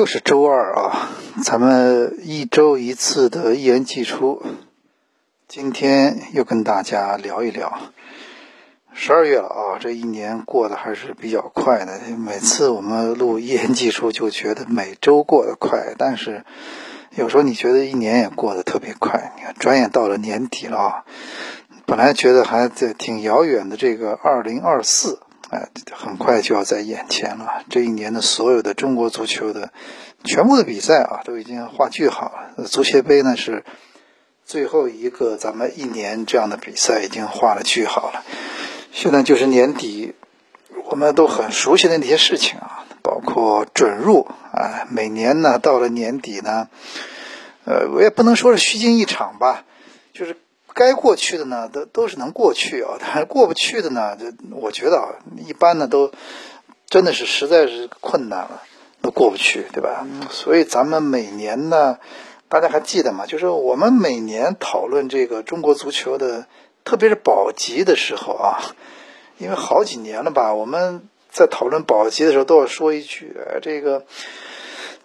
又是周二啊，咱们一周一次的一言既出，今天又跟大家聊一聊。十二月了啊，这一年过得还是比较快的。每次我们录一言既出，就觉得每周过得快，但是有时候你觉得一年也过得特别快。你看，转眼到了年底了啊，本来觉得还在挺遥远的这个二零二四。哎，很快就要在眼前了。这一年的所有的中国足球的全部的比赛啊，都已经画句号了。足协杯呢是最后一个咱们一年这样的比赛，已经画了句号了。现在就是年底，我们都很熟悉的那些事情啊，包括准入啊。每年呢，到了年底呢，呃，我也不能说是虚惊一场吧，就是。该过去的呢，都都是能过去啊，但是过不去的呢，这我觉得啊，一般呢都真的是实在是困难了，都过不去，对吧？所以咱们每年呢，大家还记得吗？就是我们每年讨论这个中国足球的，特别是保级的时候啊，因为好几年了吧，我们在讨论保级的时候都要说一句，这个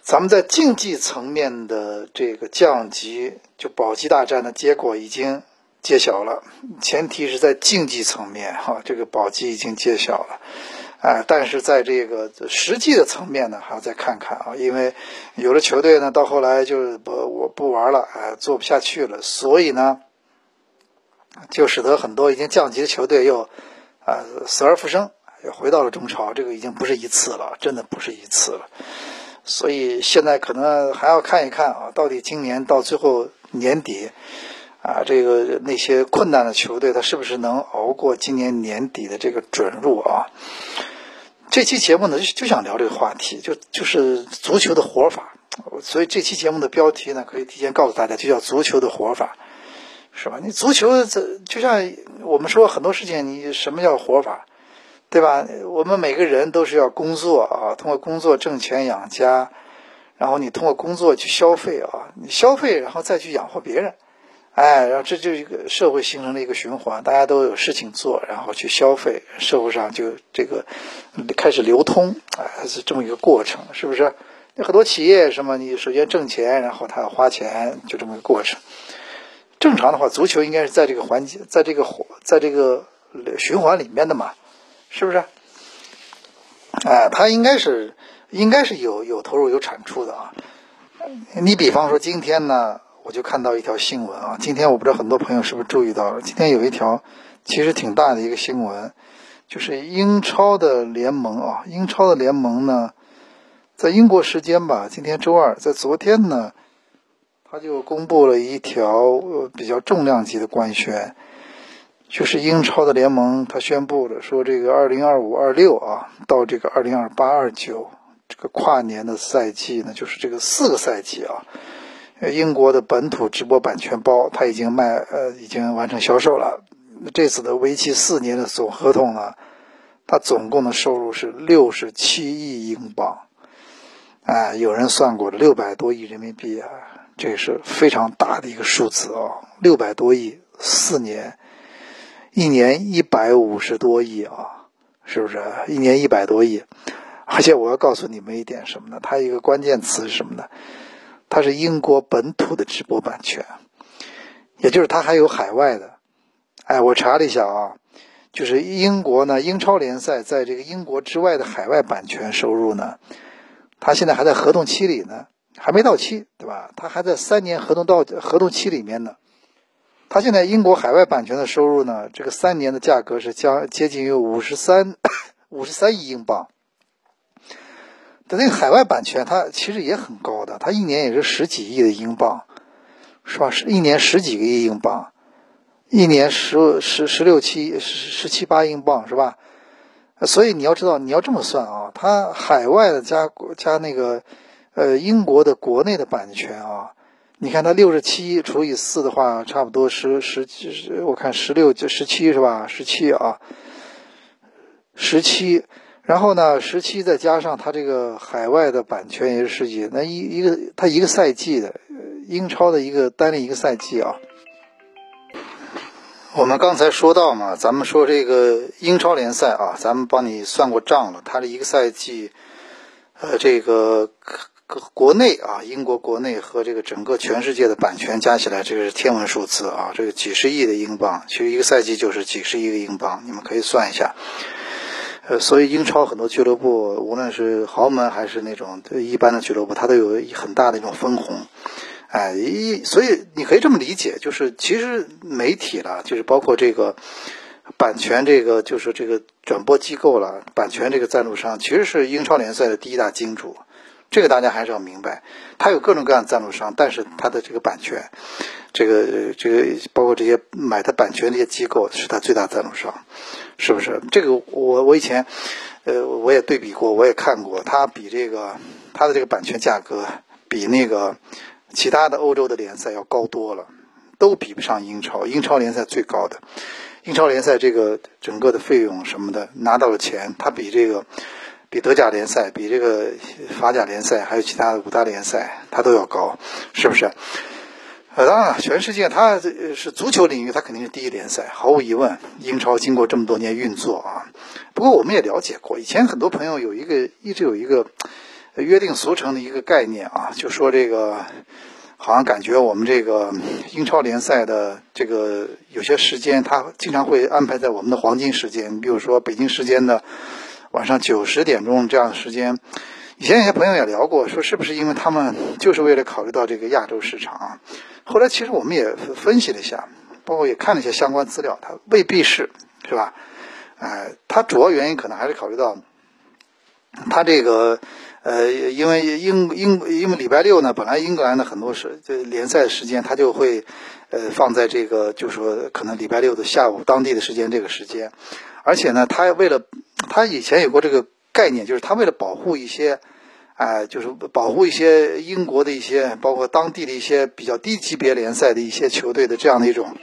咱们在竞技层面的这个降级，就保级大战的结果已经。揭晓了，前提是在竞技层面哈，这个保级已经揭晓了，啊，但是在这个实际的层面呢，还要再看看啊，因为有的球队呢，到后来就不我不玩了，哎，做不下去了，所以呢，就使得很多已经降级的球队又啊死而复生，又回到了中超，这个已经不是一次了，真的不是一次了，所以现在可能还要看一看啊，到底今年到最后年底。啊，这个那些困难的球队，他是不是能熬过今年年底的这个准入啊？这期节目呢，就就想聊这个话题，就就是足球的活法。所以这期节目的标题呢，可以提前告诉大家，就叫足球的活法，是吧？你足球这就像我们说很多事情，你什么叫活法，对吧？我们每个人都是要工作啊，通过工作挣钱养家，然后你通过工作去消费啊，你消费然后再去养活别人。哎，然后这就一个社会形成了一个循环，大家都有事情做，然后去消费，社会上就这个开始流通，哎，是这么一个过程，是不是？有很多企业什么，你首先挣钱，然后他要花钱，就这么个过程。正常的话，足球应该是在这个环节，在这个在这个循环里面的嘛，是不是？哎，它应该是应该是有有投入有产出的啊。你比方说今天呢？我就看到一条新闻啊，今天我不知道很多朋友是不是注意到了，今天有一条其实挺大的一个新闻，就是英超的联盟啊，英超的联盟呢，在英国时间吧，今天周二，在昨天呢，他就公布了一条比较重量级的官宣，就是英超的联盟他宣布了说，这个二零二五二六啊，到这个二零二八二九这个跨年的赛季呢，就是这个四个赛季啊。英国的本土直播版权包，它已经卖，呃，已经完成销售了。这次的为期四年的总合同呢，它总共的收入是六十七亿英镑，哎，有人算过六百多亿人民币啊，这是非常大的一个数字啊，六百多亿，四年，一年一百五十多亿啊，是不是？一年一百多亿，而且我要告诉你们一点什么呢？它一个关键词是什么呢？它是英国本土的直播版权，也就是它还有海外的。哎，我查了一下啊，就是英国呢，英超联赛在这个英国之外的海外版权收入呢，它现在还在合同期里呢，还没到期，对吧？它还在三年合同到合同期里面呢。它现在英国海外版权的收入呢，这个三年的价格是将接近于五十三五十三亿英镑。的那个海外版权，它其实也很高的，它一年也是十几亿的英镑，是吧？是一年十几个亿英镑，一年十十十六七十十七八英镑，是吧？所以你要知道，你要这么算啊，它海外的加加那个呃英国的国内的版权啊，你看它六十七除以四的话，差不多十十十，我看十六就十七是吧？十七啊，十七。然后呢，十七再加上它这个海外的版权也是十几，那一一个它一个赛季的英超的一个单列一个赛季啊。我们刚才说到嘛，咱们说这个英超联赛啊，咱们帮你算过账了，它的一个赛季，呃，这个国内啊，英国国内和这个整个全世界的版权加起来，这个是天文数字啊，这个几十亿的英镑，其实一个赛季就是几十亿个英镑，你们可以算一下。呃，所以英超很多俱乐部，无论是豪门还是那种一般的俱乐部，它都有很大的一种分红。哎，一所以你可以这么理解，就是其实媒体了，就是包括这个版权，这个就是这个转播机构了，版权这个赞助商，其实是英超联赛的第一大金主。这个大家还是要明白，它有各种各样的赞助商，但是它的这个版权，这个这个包括这些买它版权这些机构是它最大赞助商。是不是这个？我我以前，呃，我也对比过，我也看过，它比这个它的这个版权价格比那个其他的欧洲的联赛要高多了，都比不上英超。英超联赛最高的，英超联赛这个整个的费用什么的拿到了钱，它比这个比德甲联赛、比这个法甲联赛还有其他的五大联赛它都要高，是不是？呃，当然了，全世界它是足球领域，它肯定是第一联赛，毫无疑问。英超经过这么多年运作啊，不过我们也了解过，以前很多朋友有一个一直有一个约定俗成的一个概念啊，就说这个好像感觉我们这个英超联赛的这个有些时间，它经常会安排在我们的黄金时间，比如说北京时间的晚上九十点钟这样的时间。以前有些朋友也聊过，说是不是因为他们就是为了考虑到这个亚洲市场啊？后来其实我们也分析了一下，包括也看了一些相关资料，它未必是，是吧？哎，它主要原因可能还是考虑到，它这个呃，因为英英因为礼拜六呢，本来英格兰的很多是这联赛时间，它就会呃放在这个，就说可能礼拜六的下午当地的时间这个时间，而且呢，他为了他以前有过这个。概念就是他为了保护一些，哎，就是保护一些英国的一些，包括当地的一些比较低级别联赛的一些球队的这样的一种。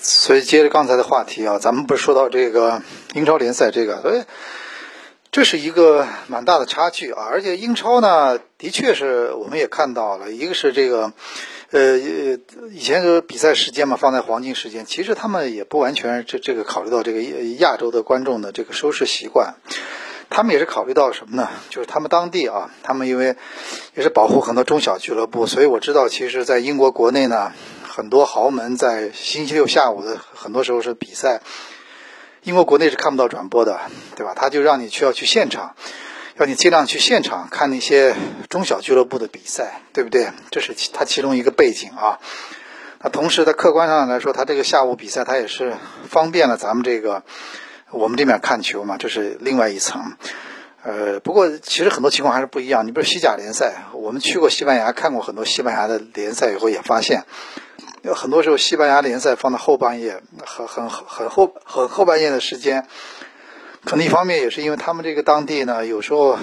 所以接着刚才的话题啊，咱们不是说到这个英超联赛这个，所以这是一个蛮大的差距啊。而且英超呢，的确是我们也看到了，一个是这个。呃，以前的比赛时间嘛，放在黄金时间，其实他们也不完全这这个考虑到这个亚洲的观众的这个收视习惯，他们也是考虑到什么呢？就是他们当地啊，他们因为也是保护很多中小俱乐部，所以我知道，其实，在英国国内呢，很多豪门在星期六下午的很多时候是比赛，英国国内是看不到转播的，对吧？他就让你去要去现场。要你尽量去现场看那些中小俱乐部的比赛，对不对？这是其它其中一个背景啊。那同时，在客观上来说，它这个下午比赛，它也是方便了咱们这个我们这边看球嘛，这是另外一层。呃，不过其实很多情况还是不一样。你比如西甲联赛，我们去过西班牙看过很多西班牙的联赛以后，也发现有很多时候西班牙联赛放到后半夜，很很很后很后半夜的时间。可能一方面也是因为他们这个当地呢，有时候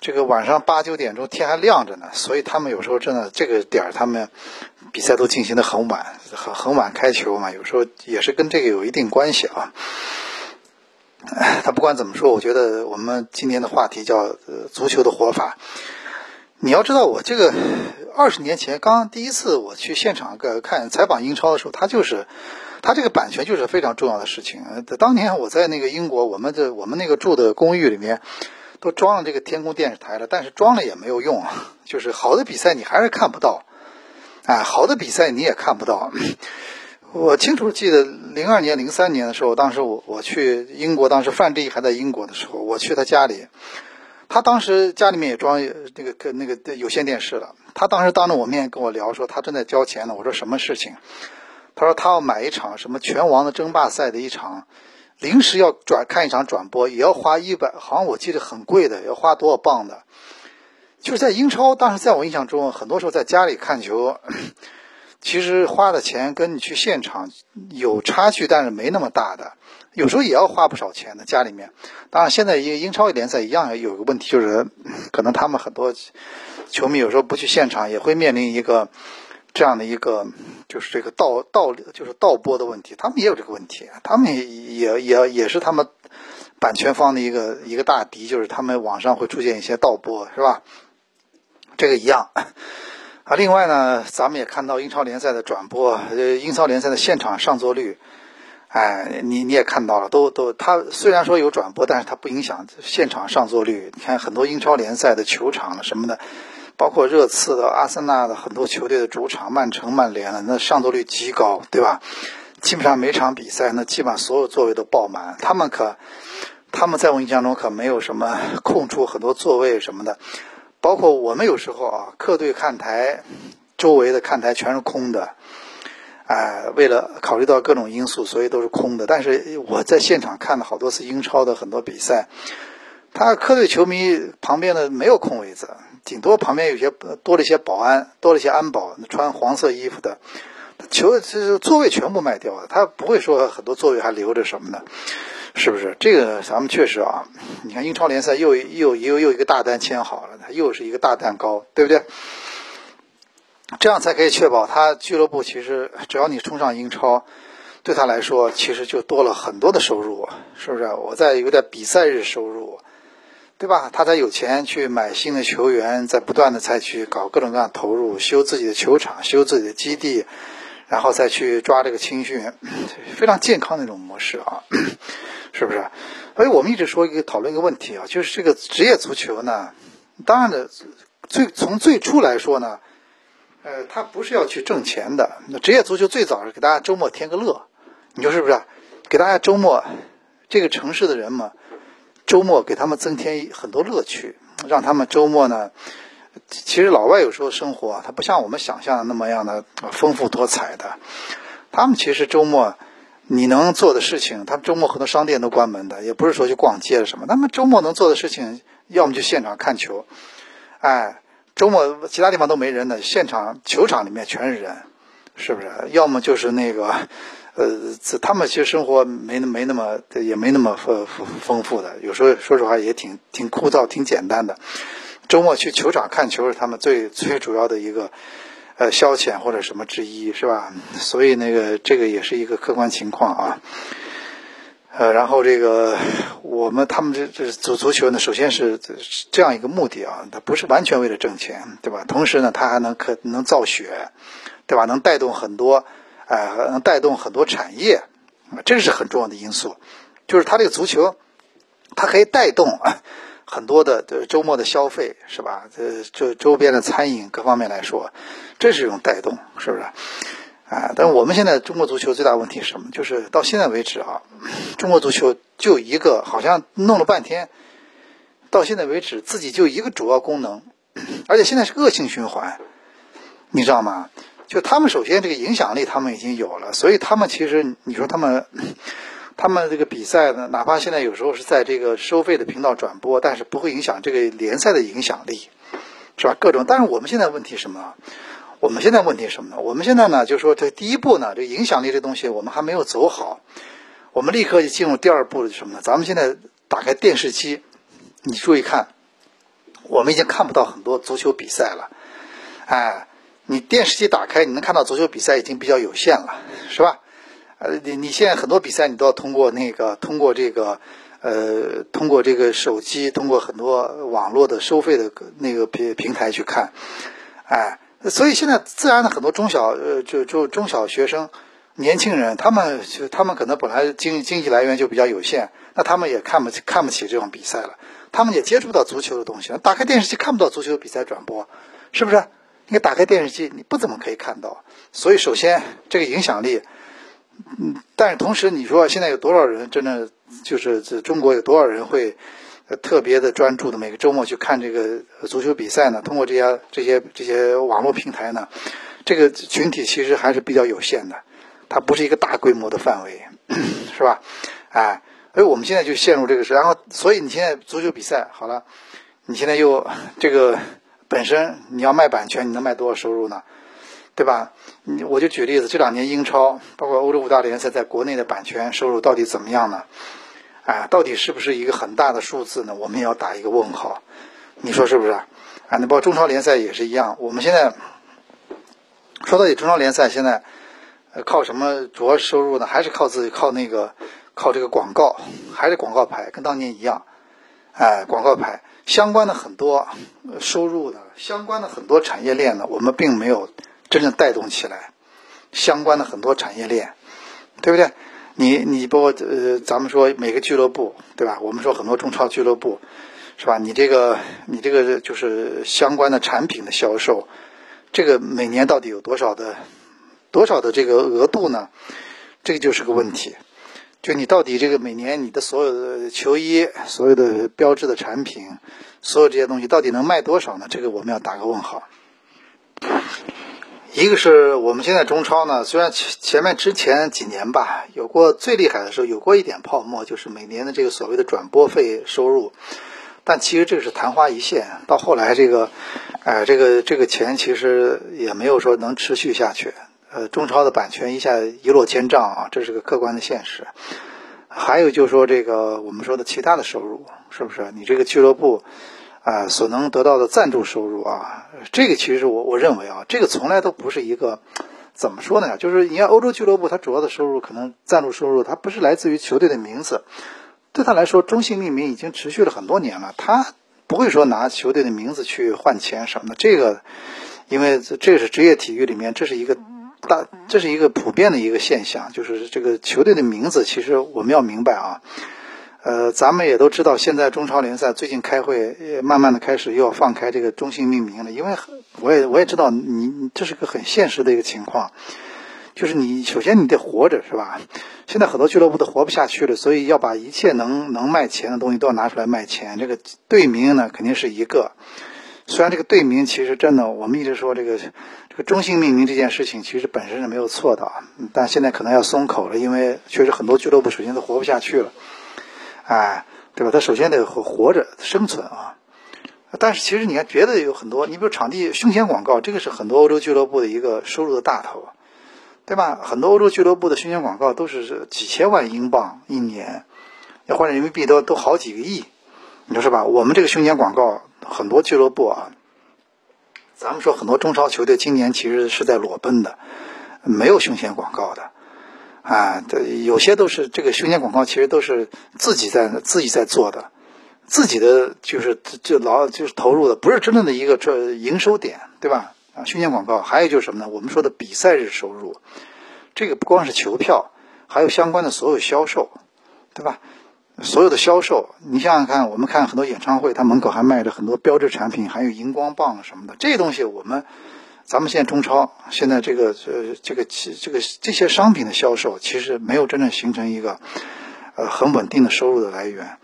这个晚上八九点钟天还亮着呢，所以他们有时候真的这个点儿他们比赛都进行的很晚，很很晚开球嘛，有时候也是跟这个有一定关系啊。他不管怎么说，我觉得我们今天的话题叫足球的活法。你要知道，我这个二十年前刚第一次我去现场看采访英超的时候，他就是。它这个版权就是非常重要的事情。当年我在那个英国，我们的我们那个住的公寓里面都装了这个天空电视台了，但是装了也没有用，就是好的比赛你还是看不到，哎，好的比赛你也看不到。我清楚记得零二年、零三年的时候，当时我我去英国，当时范志毅还在英国的时候，我去他家里，他当时家里面也装那个跟那个有线电视了。他当时当着我面跟我聊说，他正在交钱呢。我说什么事情？他说他要买一场什么拳王的争霸赛的一场，临时要转看一场转播，也要花一百，好像我记得很贵的，要花多少磅的。就是在英超，当时在我印象中，很多时候在家里看球，其实花的钱跟你去现场有差距，但是没那么大的。有时候也要花不少钱的，家里面。当然，现在英英超联赛一样有个问题，就是可能他们很多球迷有时候不去现场，也会面临一个这样的一个，就是这个盗盗就是盗播的问题。他们也有这个问题，他们也也也也是他们版权方的一个一个大敌，就是他们网上会出现一些盗播，是吧？这个一样。啊，另外呢，咱们也看到英超联赛的转播，呃，英超联赛的现场上座率。哎，你你也看到了，都都，它虽然说有转播，但是它不影响现场上座率。你看很多英超联赛的球场什么的，包括热刺的、阿森纳的很多球队的主场，曼城、曼联的，那上座率极高，对吧？基本上每场比赛，那基本上所有座位都爆满。他们可，他们在我印象中可没有什么空出很多座位什么的。包括我们有时候啊，客队看台周围的看台全是空的。哎，为了考虑到各种因素，所以都是空的。但是我在现场看了好多次英超的很多比赛，他客队球迷旁边的没有空位子，顶多旁边有些多了一些保安，多了一些安保，穿黄色衣服的，球这座位全部卖掉了，他不会说很多座位还留着什么的，是不是？这个咱们确实啊，你看英超联赛又又又又一个大单签好了，它又是一个大蛋糕，对不对？这样才可以确保他俱乐部其实只要你冲上英超，对他来说其实就多了很多的收入，是不是？我在有点比赛日收入，对吧？他才有钱去买新的球员，在不断的再去搞各种各样投入，修自己的球场，修自己的基地，然后再去抓这个青训，非常健康的一种模式啊，是不是？所以我们一直说一个讨论一个问题啊，就是这个职业足球呢，当然的，最从最初来说呢。呃，他不是要去挣钱的。那职业足球最早是给大家周末添个乐，你说是不是？给大家周末，这个城市的人嘛，周末给他们增添很多乐趣，让他们周末呢，其实老外有时候生活啊，他不像我们想象的那么样的丰富多彩的。他们其实周末你能做的事情，他们周末很多商店都关门的，也不是说去逛街什么。他们周末能做的事情，要么就现场看球，哎。周末其他地方都没人的，现场球场里面全是人，是不是？要么就是那个，呃，他们其实生活没没那么也没那么丰丰丰富的，有时候说实话也挺挺枯燥、挺简单的。周末去球场看球是他们最最主要的一个呃消遣或者什么之一，是吧？所以那个这个也是一个客观情况啊。呃，然后这个我们他们这这足足球呢，首先是这样一个目的啊，它不是完全为了挣钱，对吧？同时呢，它还能可能造血，对吧？能带动很多，哎，能带动很多产业，这是很重要的因素。就是它这个足球，它可以带动很多的周末的消费，是吧？这这周边的餐饮各方面来说，这是一种带动，是不是？啊，但是我们现在中国足球最大问题是什么？就是到现在为止啊，中国足球就一个，好像弄了半天，到现在为止自己就一个主要功能，而且现在是恶性循环，你知道吗？就他们首先这个影响力他们已经有了，所以他们其实你说他们，他们这个比赛呢，哪怕现在有时候是在这个收费的频道转播，但是不会影响这个联赛的影响力，是吧？各种，但是我们现在问题什么？我们现在问题什么呢？我们现在呢，就是说这第一步呢，这影响力这东西我们还没有走好，我们立刻就进入第二步是什么呢？咱们现在打开电视机，你注意看，我们已经看不到很多足球比赛了，哎，你电视机打开，你能看到足球比赛已经比较有限了，是吧？呃，你你现在很多比赛你都要通过那个通过这个呃通过这个手机，通过很多网络的收费的那个平平台去看，哎。所以现在自然的很多中小呃就就中小学生、年轻人，他们就他们可能本来经经济来源就比较有限，那他们也看不起看不起这种比赛了，他们也接触不到足球的东西。打开电视机看不到足球比赛转播，是不是？你打开电视机，你不怎么可以看到。所以首先这个影响力，嗯，但是同时你说现在有多少人真的就是这中国有多少人会？特别的专注的每个周末去看这个足球比赛呢，通过这些这些这些网络平台呢，这个群体其实还是比较有限的，它不是一个大规模的范围，是吧？哎，所以我们现在就陷入这个事，然后所以你现在足球比赛好了，你现在又这个本身你要卖版权，你能卖多少收入呢？对吧？你我就举例子，这两年英超包括欧洲五大联赛在国内的版权收入到底怎么样呢？啊，到底是不是一个很大的数字呢？我们也要打一个问号，你说是不是？啊，那包括中超联赛也是一样。我们现在说到底，中超联赛现在靠什么主要收入呢？还是靠自己靠那个靠这个广告，还是广告牌，跟当年一样。哎，广告牌相关的很多收入呢相关的很多产业链呢，我们并没有真正带动起来。相关的很多产业链，对不对？你你包括呃，咱们说每个俱乐部，对吧？我们说很多中超俱乐部，是吧？你这个你这个就是相关的产品的销售，这个每年到底有多少的多少的这个额度呢？这个就是个问题。就你到底这个每年你的所有的球衣、所有的标志的产品、所有这些东西到底能卖多少呢？这个我们要打个问号。一个是我们现在中超呢，虽然前前面之前几年吧，有过最厉害的时候，有过一点泡沫，就是每年的这个所谓的转播费收入，但其实这个是昙花一现。到后来这个，哎，这个这个钱其实也没有说能持续下去。呃，中超的版权一下一落千丈啊，这是个客观的现实。还有就是说这个我们说的其他的收入，是不是？你这个俱乐部。啊，所能得到的赞助收入啊，这个其实我我认为啊，这个从来都不是一个怎么说呢？就是你看欧洲俱乐部，它主要的收入可能赞助收入，它不是来自于球队的名字，对他来说，中性命名已经持续了很多年了，他不会说拿球队的名字去换钱什么的。这个，因为这是职业体育里面，这是一个大，这是一个普遍的一个现象，就是这个球队的名字，其实我们要明白啊。呃，咱们也都知道，现在中超联赛最近开会，慢慢的开始又要放开这个中性命名了。因为我也我也知道，你这是个很现实的一个情况，就是你首先你得活着，是吧？现在很多俱乐部都活不下去了，所以要把一切能能卖钱的东西都要拿出来卖钱。这个队名呢，肯定是一个。虽然这个队名其实真的，我们一直说这个中性命名这件事情其实本身是没有错的，但现在可能要松口了，因为确实很多俱乐部首先都活不下去了。哎，对吧？他首先得活活着生存啊。但是其实你看，别的有很多，你比如场地胸前广告，这个是很多欧洲俱乐部的一个收入的大头，对吧？很多欧洲俱乐部的胸前广告都是几千万英镑一年，要换成人民币都都好几个亿，你说是吧？我们这个胸前广告，很多俱乐部啊，咱们说很多中超球队今年其实是在裸奔的，没有胸前广告的。啊，对，有些都是这个胸前广告，其实都是自己在自己在做的，自己的就是就老就是投入的，不是真正的一个这营收点，对吧？啊，胸前广告还有就是什么呢？我们说的比赛日收入，这个不光是球票，还有相关的所有销售，对吧？所有的销售，你想想看，我们看很多演唱会，它门口还卖着很多标志产品，还有荧光棒什么的，这些东西我们。咱们现在中超现在这个呃这个其这个这些商品的销售其实没有真正形成一个呃很稳定的收入的来源，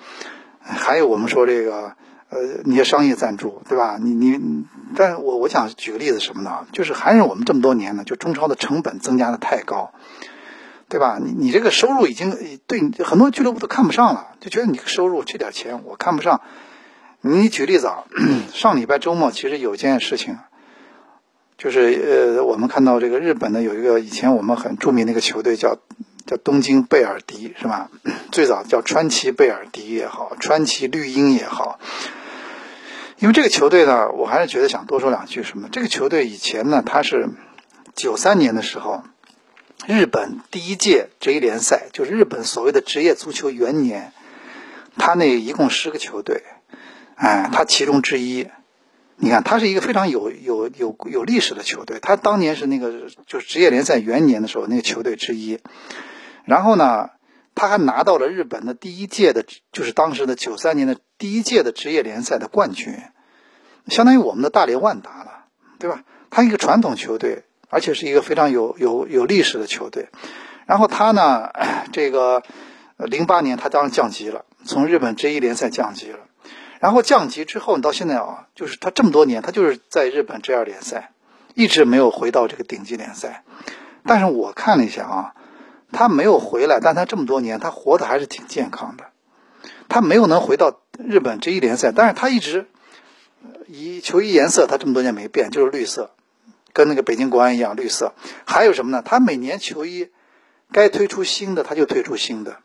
还有我们说这个呃那些商业赞助对吧？你你，但我我想举个例子什么呢？就是还是我们这么多年呢，就中超的成本增加的太高，对吧？你你这个收入已经对很多俱乐部都看不上了，就觉得你收入这点钱我看不上。你举例子啊，上礼拜周末其实有件事情。就是呃，我们看到这个日本呢，有一个以前我们很著名的一个球队叫叫东京贝尔迪，是吧？最早叫川崎贝尔迪也好，川崎绿鹰也好。因为这个球队呢，我还是觉得想多说两句什么。这个球队以前呢，它是九三年的时候，日本第一届职业联赛，就是日本所谓的职业足球元年，他那一共十个球队，哎，他其中之一。你看，他是一个非常有有有有历史的球队。他当年是那个就是职业联赛元年的时候那个球队之一。然后呢，他还拿到了日本的第一届的，就是当时的九三年的第一届的职业联赛的冠军，相当于我们的大连万达了，对吧？他一个传统球队，而且是一个非常有有有历史的球队。然后他呢，这个零八年他当然降级了，从日本职业联赛降级了。然后降级之后，你到现在啊，就是他这么多年，他就是在日本 J 二联赛，一直没有回到这个顶级联赛。但是我看了一下啊，他没有回来，但他这么多年，他活得还是挺健康的。他没有能回到日本 J 一联赛，但是他一直以球衣颜色，他这么多年没变，就是绿色，跟那个北京国安一样绿色。还有什么呢？他每年球衣该推出新的，他就推出新的。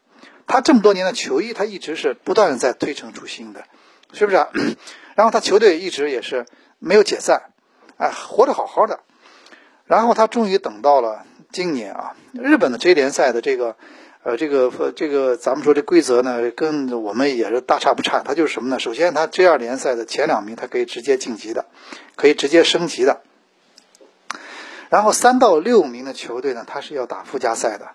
他这么多年的球衣，他一直是不断的在推陈出新的。是不是？啊？然后他球队一直也是没有解散，哎，活得好好的。然后他终于等到了今年啊，日本的 J 联赛的这个，呃，这个这个咱们说这规则呢，跟我们也是大差不差。它就是什么呢？首先，它 J 二联赛的前两名，它可以直接晋级的，可以直接升级的。然后三到六名的球队呢，他是要打附加赛的，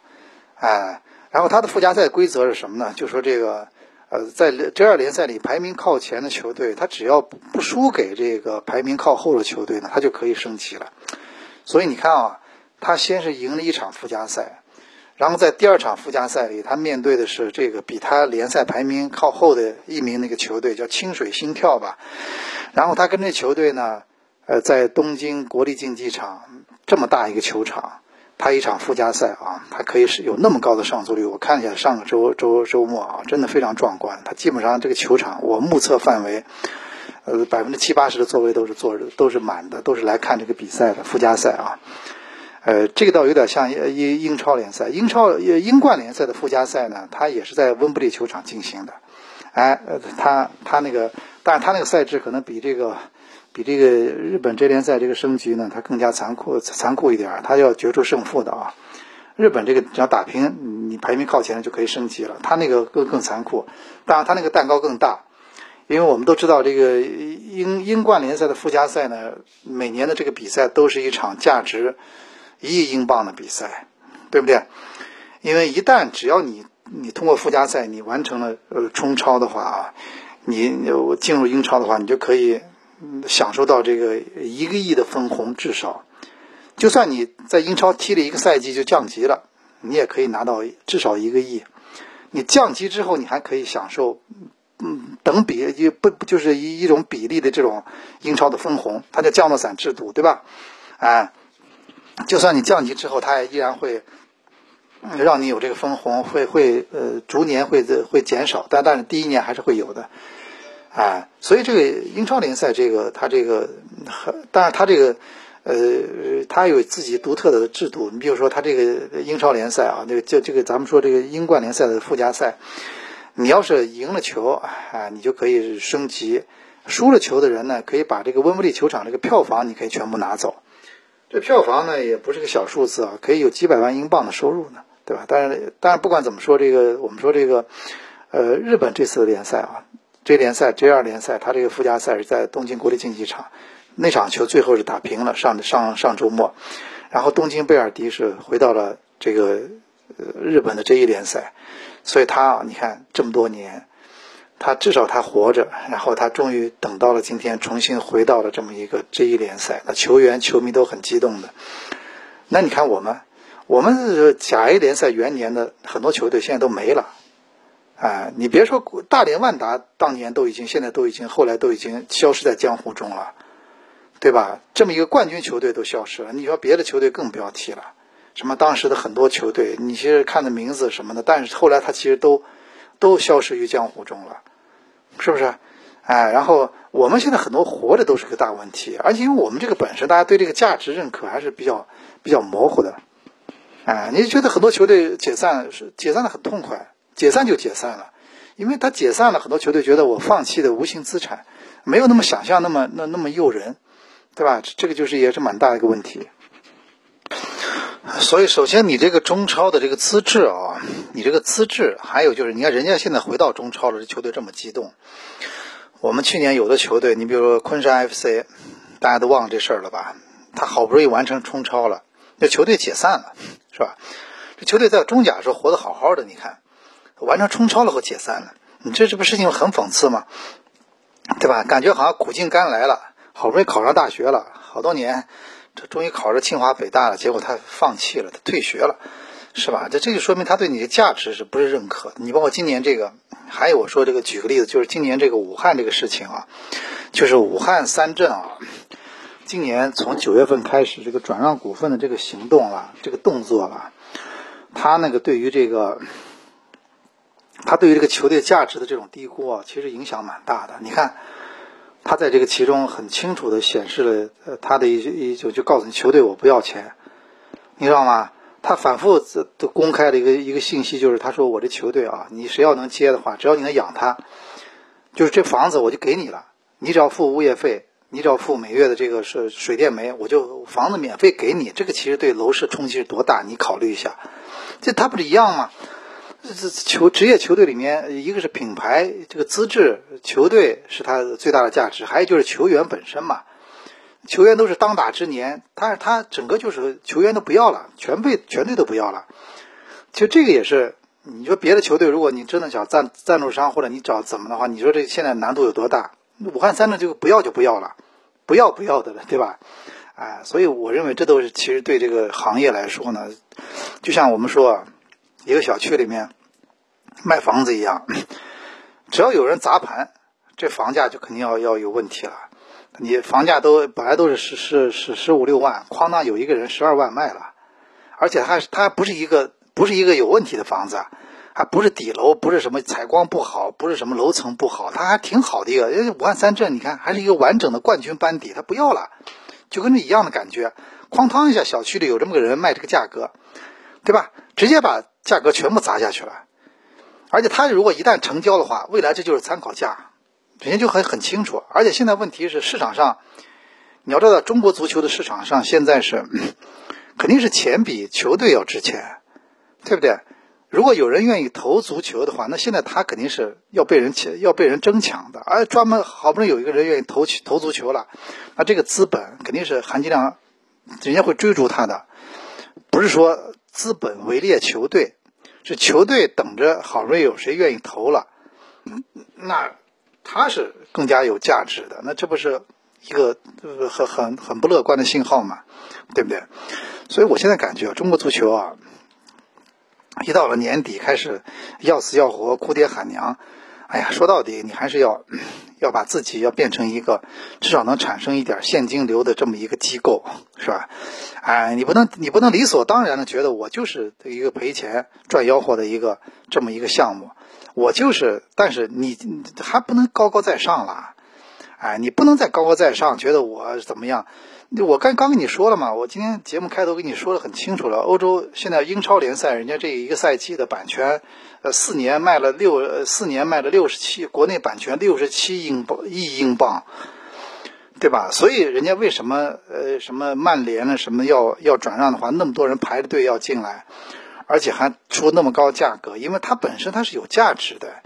哎，然后他的附加赛规则是什么呢？就说这个，呃，在这二联赛里排名靠前的球队，他只要不输给这个排名靠后的球队呢，他就可以升级了。所以你看啊，他先是赢了一场附加赛，然后在第二场附加赛里，他面对的是这个比他联赛排名靠后的一名那个球队，叫清水心跳吧。然后他跟这球队呢，呃，在东京国立竞技场这么大一个球场，他一场附加赛啊，他可以是有那么高的上座率。我看一下上个周周周末啊，真的非常壮观。他基本上这个球场，我目测范围。呃，百分之七八十的座位都是坐着，都是满的，都是来看这个比赛的附加赛啊。呃，这个倒有点像英英超联赛，英超英冠联赛的附加赛呢，它也是在温布利球场进行的。哎，呃，他他那个，但是他那个赛制可能比这个比这个日本这联赛这个升级呢，它更加残酷残酷一点，它要决出胜负的啊。日本这个只要打平，你排名靠前就可以升级了，它那个更更残酷，当然它那个蛋糕更大。因为我们都知道，这个英英冠联赛的附加赛呢，每年的这个比赛都是一场价值一亿英镑的比赛，对不对？因为一旦只要你你通过附加赛，你完成了呃冲超的话啊，你进入英超的话，你就可以享受到这个一个亿的分红，至少，就算你在英超踢了一个赛季就降级了，你也可以拿到至少一个亿。你降级之后，你还可以享受。嗯，等比就不不就是一一种比例的这种英超的分红，它叫降落伞制度，对吧？哎，就算你降级之后，它也依然会让你有这个分红，会会呃逐年会会减少，但但是第一年还是会有的，哎，所以这个英超联赛这个它这个，但是它这个呃它有自己独特的制度，你比如说它这个英超联赛啊，这个就这个咱们说这个英冠联赛的附加赛。你要是赢了球，啊，你就可以升级；输了球的人呢，可以把这个温布利球场这个票房，你可以全部拿走。这票房呢，也不是个小数字啊，可以有几百万英镑的收入呢，对吧？但是，但是不管怎么说，这个我们说这个，呃，日本这次的联赛啊，J 联赛、J 二联赛，他这个附加赛是在东京国立竞技场，那场球最后是打平了，上上上周末，然后东京贝尔迪是回到了这个呃日本的这一联赛。所以他啊，你看这么多年，他至少他活着，然后他终于等到了今天，重新回到了这么一个 J 一联赛，那球员、球迷都很激动的。那你看我们，我们甲 A 联赛元年的很多球队现在都没了，啊，你别说大连万达当年都已经，现在都已经，后来都已经消失在江湖中了，对吧？这么一个冠军球队都消失了，你说别的球队更不要提了。什么当时的很多球队，你其实看的名字什么的，但是后来他其实都都消失于江湖中了，是不是？哎，然后我们现在很多活的都是个大问题，而且因为我们这个本身大家对这个价值认可还是比较比较模糊的，哎，你觉得很多球队解散是解散的很痛快，解散就解散了，因为他解散了，很多球队觉得我放弃的无形资产没有那么想象那么那那么诱人，对吧？这个就是也是蛮大的一个问题。所以，首先你这个中超的这个资质啊，你这个资质，还有就是，你看人家现在回到中超了，这球队这么激动。我们去年有的球队，你比如说昆山 FC，大家都忘了这事儿了吧？他好不容易完成冲超了，这球队解散了，是吧？这球队在中甲时候活得好好的，你看完成冲超了后解散了，你这这不事情很讽刺吗？对吧？感觉好像苦尽甘来了，好不容易考上大学了，好多年。这终于考上清华北大了，结果他放弃了，他退学了，是吧？这这就说明他对你的价值是不是认可？你包括今年这个，还有我说这个，举个例子，就是今年这个武汉这个事情啊，就是武汉三镇啊，今年从九月份开始这个转让股份的这个行动了，这个动作了，他那个对于这个，他对于这个球队价值的这种低估啊，其实影响蛮大的。你看。他在这个其中很清楚的显示了，呃，他的一一就就告诉你球队我不要钱，你知道吗？他反复都公开的一个一个信息就是他说我这球队啊，你谁要能接的话，只要你能养他，就是这房子我就给你了，你只要付物业费，你只要付每月的这个是水电煤，我就房子免费给你。这个其实对楼市冲击是多大？你考虑一下，这他不是一样吗？这球职业球队里面，一个是品牌这个资质，球队是它最大的价值，还有就是球员本身嘛。球员都是当打之年，他他整个就是球员都不要了，全被全队都不要了。其实这个也是，你说别的球队，如果你真的想赞赞助商或者你找怎么的话，你说这现在难度有多大？武汉三镇就不要就不要了，不要不要的了，对吧？哎，所以我认为这都是其实对这个行业来说呢，就像我们说一个小区里面卖房子一样，只要有人砸盘，这房价就肯定要要有问题了。你房价都本来都是十十十十五六万，哐当有一个人十二万卖了，而且还是它不是一个不是一个有问题的房子，还不是底楼，不是什么采光不好，不是什么楼层不好，它还挺好的一个。因为武汉三镇，你看还是一个完整的冠军班底，它不要了，就跟这一样的感觉，哐当一下小区里有这么个人卖这个价格，对吧？直接把价格全部砸下去了，而且他如果一旦成交的话，未来这就是参考价。人家就很很清楚，而且现在问题是市场上，你要知道中国足球的市场上现在是 肯定是钱比球队要值钱，对不对？如果有人愿意投足球的话，那现在他肯定是要被人抢，要被人争抢的。而专门好不容易有一个人愿意投投足球了，那这个资本肯定是含金量，人家会追逐他的。不是说资本围猎球队，是球队等着好不容易有谁愿意投了，那。他是更加有价值的，那这不是一个很很很不乐观的信号嘛，对不对？所以我现在感觉中国足球啊，一到了年底开始要死要活、哭爹喊娘，哎呀，说到底你还是要要把自己要变成一个至少能产生一点现金流的这么一个机构，是吧？哎，你不能你不能理所当然的觉得我就是一个赔钱赚吆喝的一个这么一个项目。我就是，但是你还不能高高在上了，哎，你不能再高高在上，觉得我怎么样？我刚刚跟你说了嘛，我今天节目开头跟你说的很清楚了。欧洲现在英超联赛，人家这一个赛季的版权，呃，四年卖了六，四年卖了六十七，国内版权六十七英镑一英镑，对吧？所以人家为什么呃什么曼联呢？什么要要转让的话，那么多人排着队要进来？而且还出那么高价格，因为它本身它是有价值的。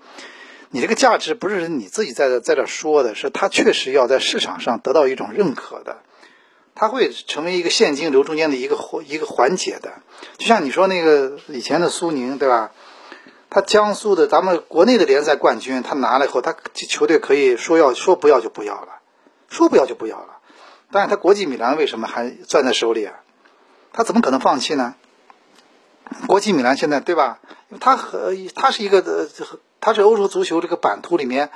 你这个价值不是你自己在这在这说的，是它确实要在市场上得到一种认可的，它会成为一个现金流中间的一个一个环节的。就像你说那个以前的苏宁，对吧？他江苏的咱们国内的联赛冠军，他拿了以后，他球队可以说要说不要就不要了，说不要就不要了。但是他国际米兰为什么还攥在手里啊？他怎么可能放弃呢？国际米兰现在对吧？它和它是一个呃，它是欧洲足球这个版图里面，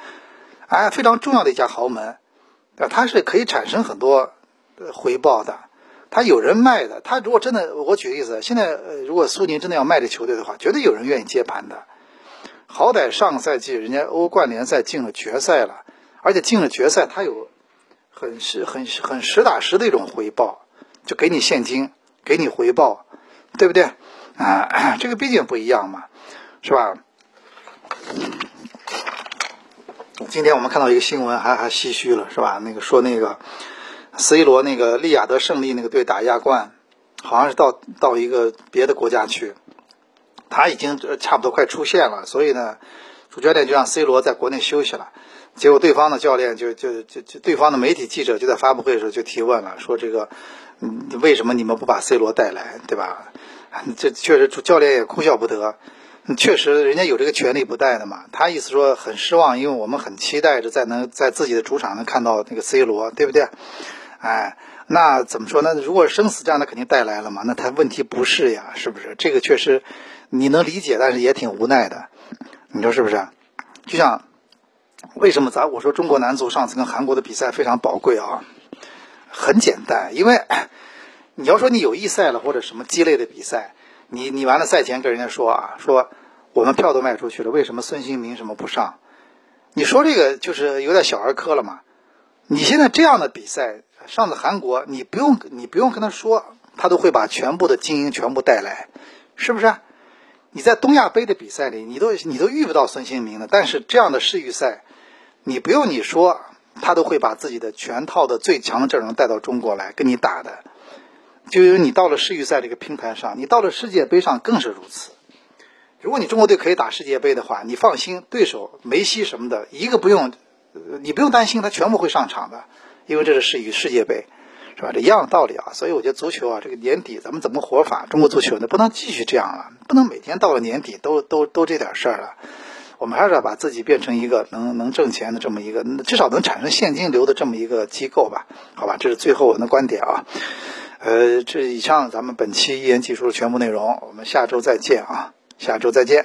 哎，非常重要的一家豪门，对吧，它是可以产生很多回报的。他有人卖的，他如果真的，我举个例子，现在如果苏宁真的要卖这球队的话，绝对有人愿意接盘的。好歹上个赛季人家欧冠联赛进了决赛了，而且进了决赛，他有很实很很实打实的一种回报，就给你现金，给你回报，对不对？啊，这个毕竟不一样嘛，是吧？今天我们看到一个新闻，还还唏嘘了，是吧？那个说那个 C 罗那个利雅得胜利那个队打亚冠，好像是到到一个别的国家去，他已经差不多快出线了，所以呢，主教练就让 C 罗在国内休息了。结果对方的教练就就就就对方的媒体记者就在发布会的时候就提问了，说这个，嗯，为什么你们不把 C 罗带来，对吧？这确实，主教练也哭笑不得。确实，人家有这个权利不带的嘛。他意思说很失望，因为我们很期待着在能在自己的主场能看到那个 C 罗，对不对？哎，那怎么说呢？如果生死战，那肯定带来了嘛。那他问题不是呀，是不是？这个确实你能理解，但是也挺无奈的。你说是不是？就像为什么咱我说中国男足上次跟韩国的比赛非常宝贵啊？很简单，因为。你要说你友谊赛了或者什么鸡肋的比赛，你你完了赛前跟人家说啊，说我们票都卖出去了，为什么孙兴民什么不上？你说这个就是有点小儿科了嘛？你现在这样的比赛，上次韩国你不用你不用跟他说，他都会把全部的精英全部带来，是不是？你在东亚杯的比赛里，你都你都遇不到孙兴民的，但是这样的世预赛，你不用你说，他都会把自己的全套的最强阵容带到中国来跟你打的。就因为你到了世预赛这个平台上，你到了世界杯上更是如此。如果你中国队可以打世界杯的话，你放心，对手梅西什么的一个不用，你不用担心，他全部会上场的，因为这是世与世界杯，是吧？这一样的道理啊。所以我觉得足球啊，这个年底咱们怎么活法？中国足球呢，不能继续这样了，不能每天到了年底都都都这点事儿了。我们还是要把自己变成一个能能挣钱的这么一个，至少能产生现金流的这么一个机构吧？好吧，这是最后我的观点啊。呃，这以上咱们本期一言既出的全部内容，我们下周再见啊，下周再见。